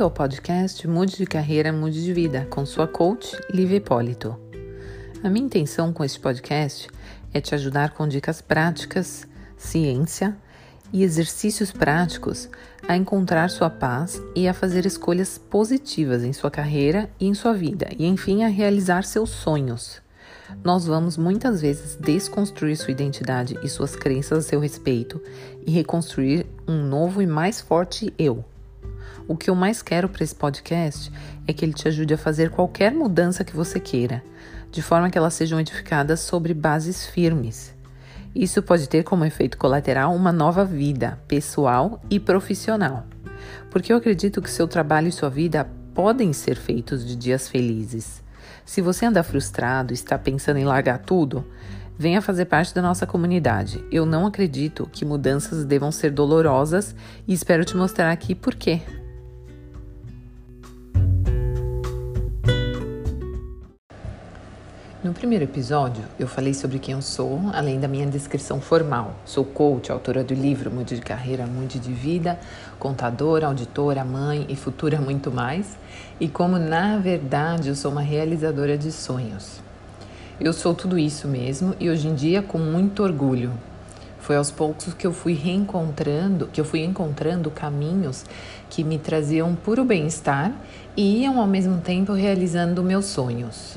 Bem-vindo ao podcast Mude de Carreira, Mude de Vida, com sua coach, Liv Hipólito. A minha intenção com este podcast é te ajudar com dicas práticas, ciência e exercícios práticos a encontrar sua paz e a fazer escolhas positivas em sua carreira e em sua vida, e enfim a realizar seus sonhos. Nós vamos muitas vezes desconstruir sua identidade e suas crenças a seu respeito e reconstruir um novo e mais forte eu. O que eu mais quero para esse podcast é que ele te ajude a fazer qualquer mudança que você queira, de forma que elas sejam edificadas sobre bases firmes. Isso pode ter como efeito colateral uma nova vida, pessoal e profissional. Porque eu acredito que seu trabalho e sua vida podem ser feitos de dias felizes. Se você anda frustrado está pensando em largar tudo, venha fazer parte da nossa comunidade. Eu não acredito que mudanças devam ser dolorosas e espero te mostrar aqui por quê. No primeiro episódio, eu falei sobre quem eu sou, além da minha descrição formal. Sou coach, autora do livro Mude de Carreira, Mude de Vida, contadora, auditora, mãe e futura muito mais, e como na verdade eu sou uma realizadora de sonhos. Eu sou tudo isso mesmo e hoje em dia com muito orgulho. Foi aos poucos que eu fui reencontrando, que eu fui encontrando caminhos que me traziam puro bem-estar e iam ao mesmo tempo realizando meus sonhos.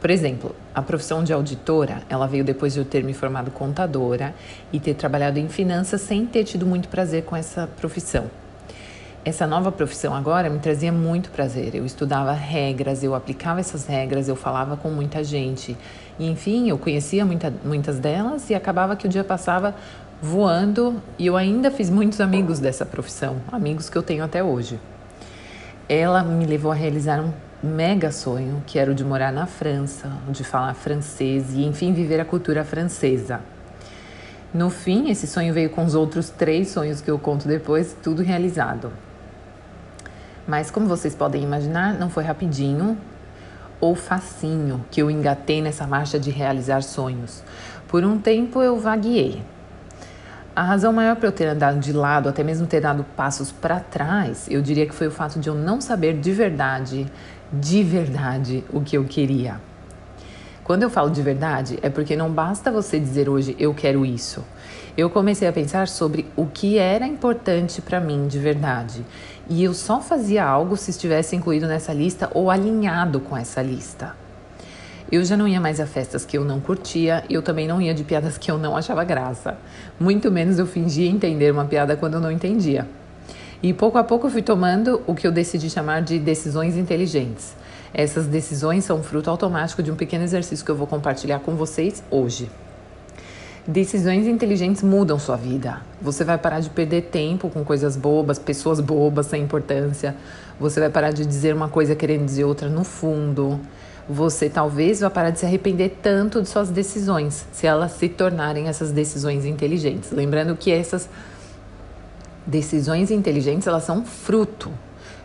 Por exemplo, a profissão de auditora, ela veio depois de eu ter me formado contadora e ter trabalhado em finanças sem ter tido muito prazer com essa profissão. Essa nova profissão agora me trazia muito prazer. Eu estudava regras, eu aplicava essas regras, eu falava com muita gente. E, enfim, eu conhecia muita, muitas delas e acabava que o dia passava voando e eu ainda fiz muitos amigos dessa profissão, amigos que eu tenho até hoje. Ela me levou a realizar um mega sonho, que era o de morar na França, de falar francês e, enfim, viver a cultura francesa. No fim, esse sonho veio com os outros três sonhos que eu conto depois, tudo realizado. Mas, como vocês podem imaginar, não foi rapidinho ou facinho que eu engatei nessa marcha de realizar sonhos. Por um tempo eu vagueei, a razão maior para eu ter andado de lado, até mesmo ter dado passos para trás, eu diria que foi o fato de eu não saber de verdade, de verdade, o que eu queria. Quando eu falo de verdade, é porque não basta você dizer hoje eu quero isso. Eu comecei a pensar sobre o que era importante para mim de verdade. E eu só fazia algo se estivesse incluído nessa lista ou alinhado com essa lista. Eu já não ia mais a festas que eu não curtia e eu também não ia de piadas que eu não achava graça. Muito menos eu fingia entender uma piada quando eu não entendia. E pouco a pouco eu fui tomando o que eu decidi chamar de decisões inteligentes. Essas decisões são fruto automático de um pequeno exercício que eu vou compartilhar com vocês hoje. Decisões inteligentes mudam sua vida. Você vai parar de perder tempo com coisas bobas, pessoas bobas sem importância. Você vai parar de dizer uma coisa querendo dizer outra no fundo você talvez vá parar de se arrepender tanto de suas decisões, se elas se tornarem essas decisões inteligentes. Lembrando que essas decisões inteligentes, elas são fruto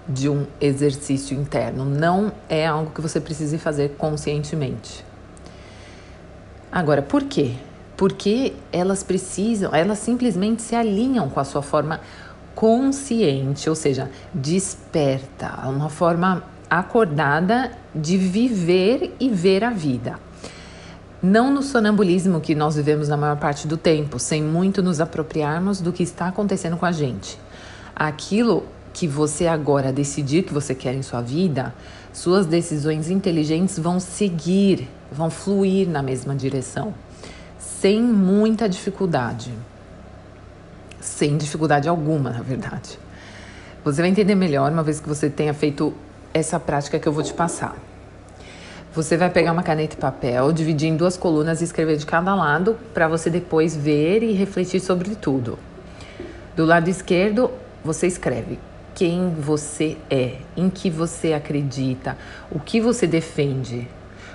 de um exercício interno, não é algo que você precise fazer conscientemente. Agora, por quê? Porque elas precisam, elas simplesmente se alinham com a sua forma consciente, ou seja, desperta, uma forma acordada de viver e ver a vida. Não no sonambulismo que nós vivemos na maior parte do tempo, sem muito nos apropriarmos do que está acontecendo com a gente. Aquilo que você agora decidir que você quer em sua vida, suas decisões inteligentes vão seguir, vão fluir na mesma direção, sem muita dificuldade. Sem dificuldade alguma, na verdade. Você vai entender melhor uma vez que você tenha feito essa prática que eu vou te passar. Você vai pegar uma caneta e papel, dividir em duas colunas e escrever de cada lado para você depois ver e refletir sobre tudo. Do lado esquerdo, você escreve quem você é, em que você acredita, o que você defende,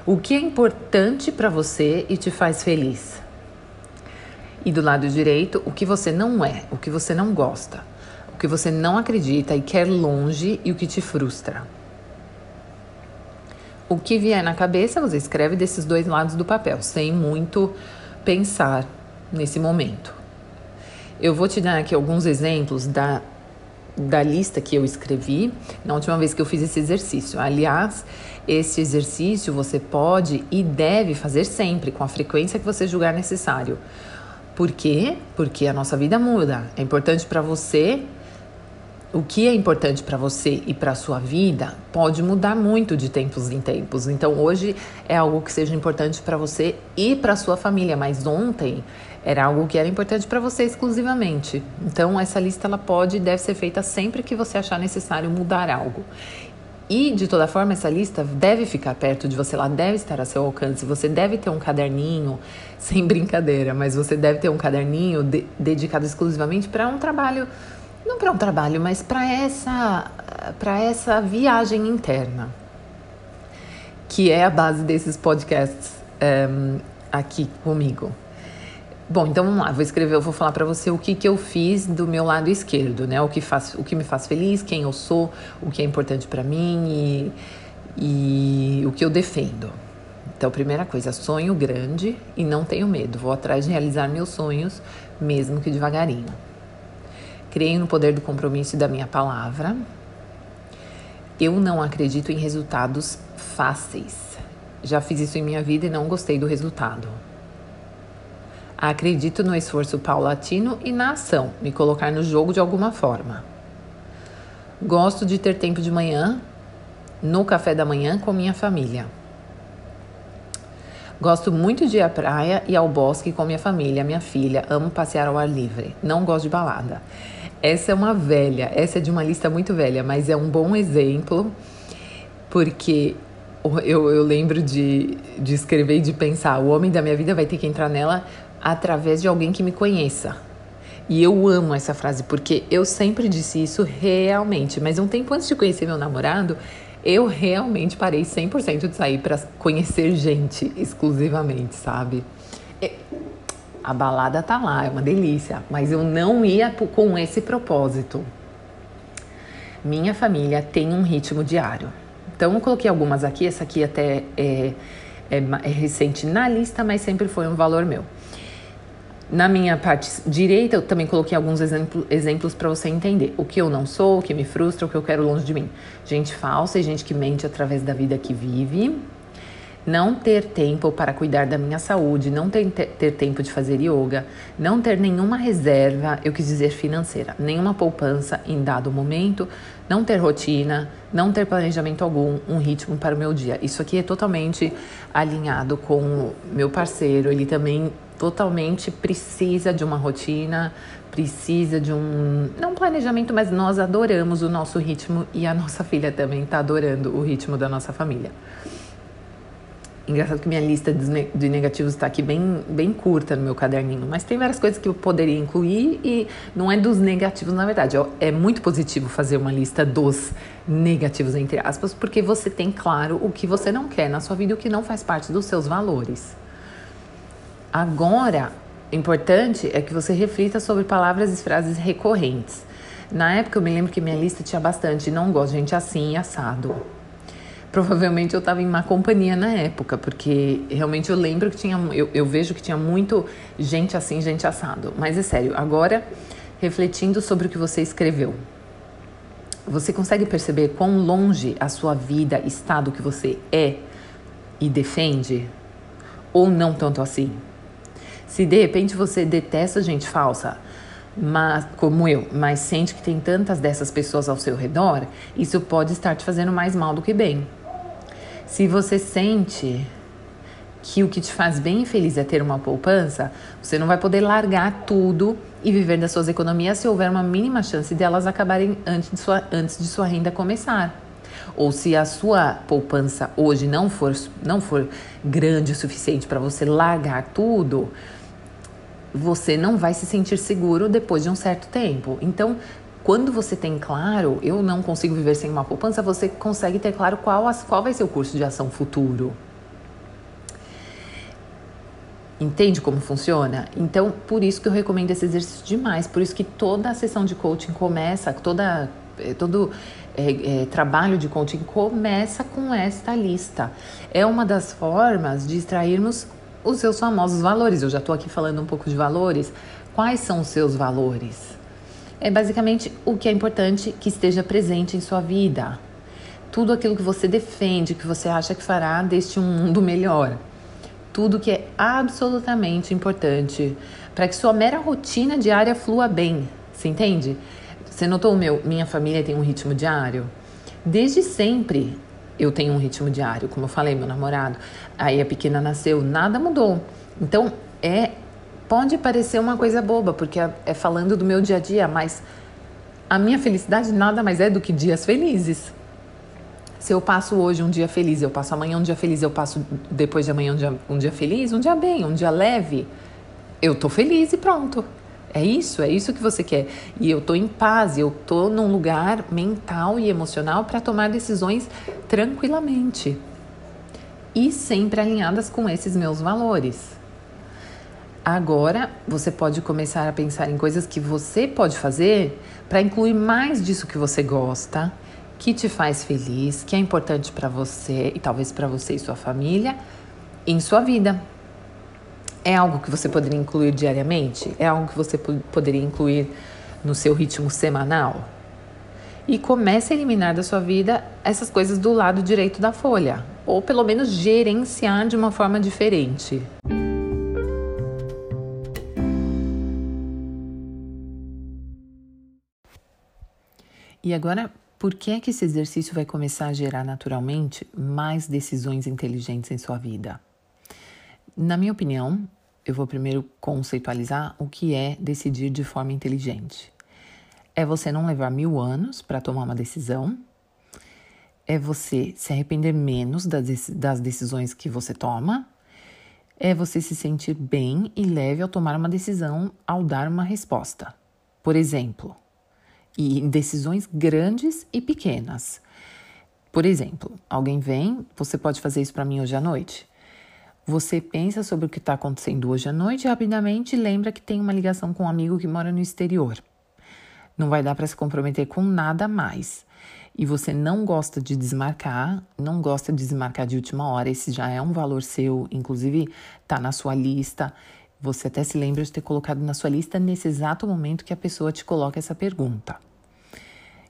o que é importante para você e te faz feliz. E do lado direito, o que você não é, o que você não gosta, o que você não acredita e quer longe e o que te frustra. O que vier na cabeça, você escreve desses dois lados do papel, sem muito pensar nesse momento. Eu vou te dar aqui alguns exemplos da da lista que eu escrevi na última vez que eu fiz esse exercício. Aliás, esse exercício você pode e deve fazer sempre, com a frequência que você julgar necessário. Por quê? Porque a nossa vida muda. É importante para você o que é importante para você e para sua vida pode mudar muito de tempos em tempos. Então, hoje é algo que seja importante para você e para sua família, mas ontem era algo que era importante para você exclusivamente. Então, essa lista ela pode e deve ser feita sempre que você achar necessário mudar algo. E, de toda forma, essa lista deve ficar perto de você, ela deve estar a seu alcance. Você deve ter um caderninho, sem brincadeira, mas você deve ter um caderninho de, dedicado exclusivamente para um trabalho não para um trabalho, mas para essa, para essa viagem interna, que é a base desses podcasts um, ehm, aqui comigo. Bom, então vamos lá, vou escrever, eu vou falar para você o que, que eu fiz do meu lado esquerdo, né? O que, faz, o que me faz feliz, quem eu sou, o que é importante para mim e, e o que eu defendo. Então, primeira coisa, sonho grande e não tenho medo. Vou atrás de realizar meus sonhos, mesmo que devagarinho. Creio no poder do compromisso e da minha palavra. Eu não acredito em resultados fáceis. Já fiz isso em minha vida e não gostei do resultado. Acredito no esforço paulatino e na ação, me colocar no jogo de alguma forma. Gosto de ter tempo de manhã, no café da manhã com minha família. Gosto muito de ir à praia e ao bosque com minha família, minha filha. Amo passear ao ar livre. Não gosto de balada. Essa é uma velha, essa é de uma lista muito velha, mas é um bom exemplo, porque eu, eu lembro de, de escrever e de pensar: o homem da minha vida vai ter que entrar nela através de alguém que me conheça. E eu amo essa frase porque eu sempre disse isso realmente, mas um tempo antes de conhecer meu namorado, eu realmente parei 100% de sair para conhecer gente exclusivamente, sabe? A balada tá lá, é uma delícia, mas eu não ia com esse propósito. Minha família tem um ritmo diário. Então eu coloquei algumas aqui, essa aqui até é, é, é recente na lista, mas sempre foi um valor meu. Na minha parte direita, eu também coloquei alguns exemplo, exemplos para você entender o que eu não sou, o que me frustra, o que eu quero longe de mim. Gente falsa e gente que mente através da vida que vive não ter tempo para cuidar da minha saúde, não ter, ter tempo de fazer yoga, não ter nenhuma reserva, eu quis dizer financeira, nenhuma poupança em dado momento, não ter rotina, não ter planejamento algum, um ritmo para o meu dia. Isso aqui é totalmente alinhado com o meu parceiro, ele também totalmente precisa de uma rotina, precisa de um não planejamento, mas nós adoramos o nosso ritmo e a nossa filha também está adorando o ritmo da nossa família. Engraçado que minha lista de negativos está aqui bem, bem curta no meu caderninho, mas tem várias coisas que eu poderia incluir e não é dos negativos, na verdade. É muito positivo fazer uma lista dos negativos, entre aspas, porque você tem claro o que você não quer na sua vida e o que não faz parte dos seus valores. Agora, importante é que você reflita sobre palavras e frases recorrentes. Na época, eu me lembro que minha lista tinha bastante. Não gosto de gente assim, assado provavelmente eu estava em má companhia na época, porque realmente eu lembro que tinha, eu, eu vejo que tinha muito gente assim, gente assado. Mas é sério, agora refletindo sobre o que você escreveu, você consegue perceber quão longe a sua vida está do que você é e defende? Ou não tanto assim? Se de repente você detesta gente falsa, mas, como eu, mas sente que tem tantas dessas pessoas ao seu redor, isso pode estar te fazendo mais mal do que bem. Se você sente que o que te faz bem feliz é ter uma poupança, você não vai poder largar tudo e viver das suas economias se houver uma mínima chance delas acabarem antes de sua, antes de sua renda começar. Ou se a sua poupança hoje não for, não for grande o suficiente para você largar tudo, você não vai se sentir seguro depois de um certo tempo. Então, quando você tem claro, eu não consigo viver sem uma poupança, você consegue ter claro qual, qual vai ser o curso de ação futuro. Entende como funciona? Então, por isso que eu recomendo esse exercício demais. Por isso que toda a sessão de coaching começa, toda, eh, todo é, é, trabalho de coaching começa com esta lista. É uma das formas de extrairmos os seus famosos valores. Eu já estou aqui falando um pouco de valores. Quais são os seus valores? É basicamente o que é importante que esteja presente em sua vida. Tudo aquilo que você defende, que você acha que fará deste um mundo melhor. Tudo que é absolutamente importante para que sua mera rotina diária flua bem. Você entende? Você notou o meu? Minha família tem um ritmo diário? Desde sempre eu tenho um ritmo diário, como eu falei, meu namorado. Aí a pequena nasceu, nada mudou. Então, é pode parecer uma coisa boba, porque é, é falando do meu dia a dia, mas a minha felicidade nada mais é do que dias felizes. Se eu passo hoje um dia feliz, eu passo amanhã um dia feliz, eu passo depois de amanhã um dia, um dia feliz, um dia bem, um dia leve, eu tô feliz e pronto. É isso, é isso que você quer. E eu tô em paz, eu tô num lugar mental e emocional para tomar decisões tranquilamente. E sempre alinhadas com esses meus valores. Agora você pode começar a pensar em coisas que você pode fazer para incluir mais disso que você gosta, que te faz feliz, que é importante para você e talvez para você e sua família em sua vida. É algo que você poderia incluir diariamente? É algo que você poderia incluir no seu ritmo semanal? E comece a eliminar da sua vida essas coisas do lado direito da folha, ou pelo menos gerenciar de uma forma diferente. E agora, por que é que esse exercício vai começar a gerar naturalmente mais decisões inteligentes em sua vida? Na minha opinião, eu vou primeiro conceitualizar o que é decidir de forma inteligente. É você não levar mil anos para tomar uma decisão, é você se arrepender menos das decisões que você toma, é você se sentir bem e leve ao tomar uma decisão, ao dar uma resposta. Por exemplo, e decisões grandes e pequenas. Por exemplo, alguém vem, você pode fazer isso para mim hoje à noite. Você pensa sobre o que está acontecendo hoje à noite e rapidamente lembra que tem uma ligação com um amigo que mora no exterior. Não vai dar para se comprometer com nada mais. E você não gosta de desmarcar, não gosta de desmarcar de última hora, esse já é um valor seu, inclusive está na sua lista. Você até se lembra de ter colocado na sua lista nesse exato momento que a pessoa te coloca essa pergunta.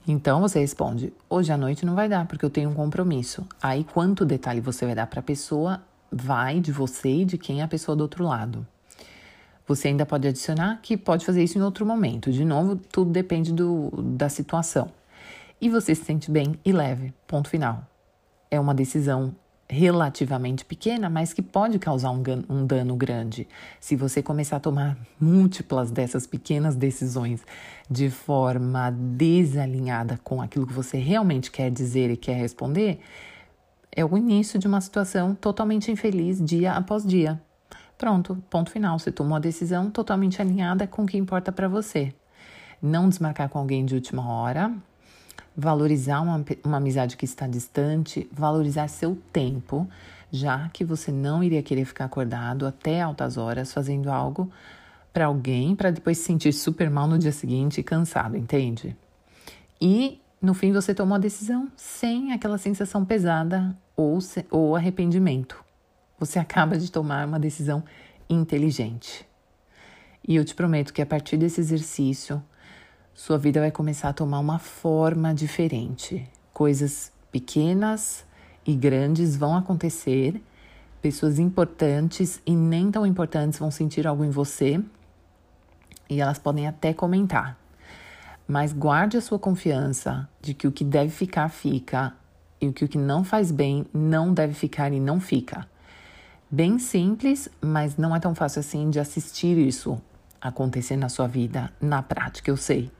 Então você responde: hoje à noite não vai dar porque eu tenho um compromisso. Aí quanto detalhe você vai dar para a pessoa vai de você e de quem é a pessoa do outro lado. Você ainda pode adicionar que pode fazer isso em outro momento. De novo, tudo depende do, da situação. E você se sente bem e leve. Ponto final. É uma decisão relativamente pequena, mas que pode causar um, um, dano grande. Se você começar a tomar múltiplas dessas pequenas decisões de forma desalinhada com aquilo que você realmente quer dizer e quer responder, é o início de uma situação totalmente infeliz dia após dia. Pronto, ponto final. Você tomou a decisão totalmente alinhada com o que importa para você. Não desmarcar com alguém de última hora, valorizar uma, uma amizade que está distante, valorizar seu tempo, já que você não iria querer ficar acordado até altas horas fazendo algo para alguém para depois se sentir super mal no dia seguinte e cansado, entende? E no fim você tomou a decisão sem aquela sensação pesada ou, ou arrependimento. Você acaba de tomar uma decisão inteligente. E eu te prometo que a partir desse exercício, sua vida vai começar a tomar uma forma diferente. Coisas pequenas e grandes vão acontecer, pessoas importantes e nem tão importantes vão sentir algo em você e elas podem até comentar. Mas guarde a sua confiança de que o que deve ficar, fica, e o que não faz bem não deve ficar e não fica. Bem simples, mas não é tão fácil assim de assistir isso acontecer na sua vida, na prática, eu sei.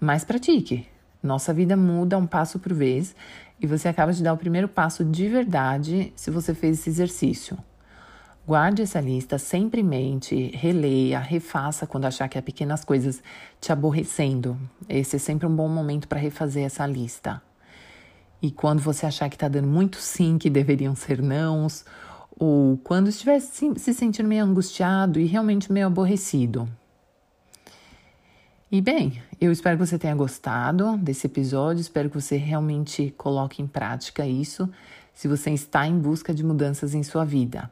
Mas pratique. Nossa vida muda um passo por vez e você acaba de dar o primeiro passo de verdade se você fez esse exercício. Guarde essa lista sempre em mente, releia, refaça quando achar que há pequenas coisas te aborrecendo. Esse é sempre um bom momento para refazer essa lista. E quando você achar que está dando muito sim, que deveriam ser nãos, ou quando estiver se sentindo meio angustiado e realmente meio aborrecido, e bem, eu espero que você tenha gostado desse episódio, espero que você realmente coloque em prática isso, se você está em busca de mudanças em sua vida.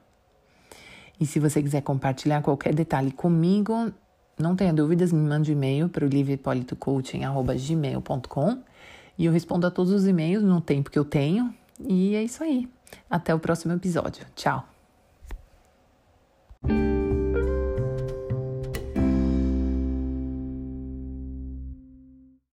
E se você quiser compartilhar qualquer detalhe comigo, não tenha dúvidas, me mande um e-mail para o livrepolitocoaching.gmail.com e eu respondo a todos os e-mails no tempo que eu tenho. E é isso aí. Até o próximo episódio. Tchau!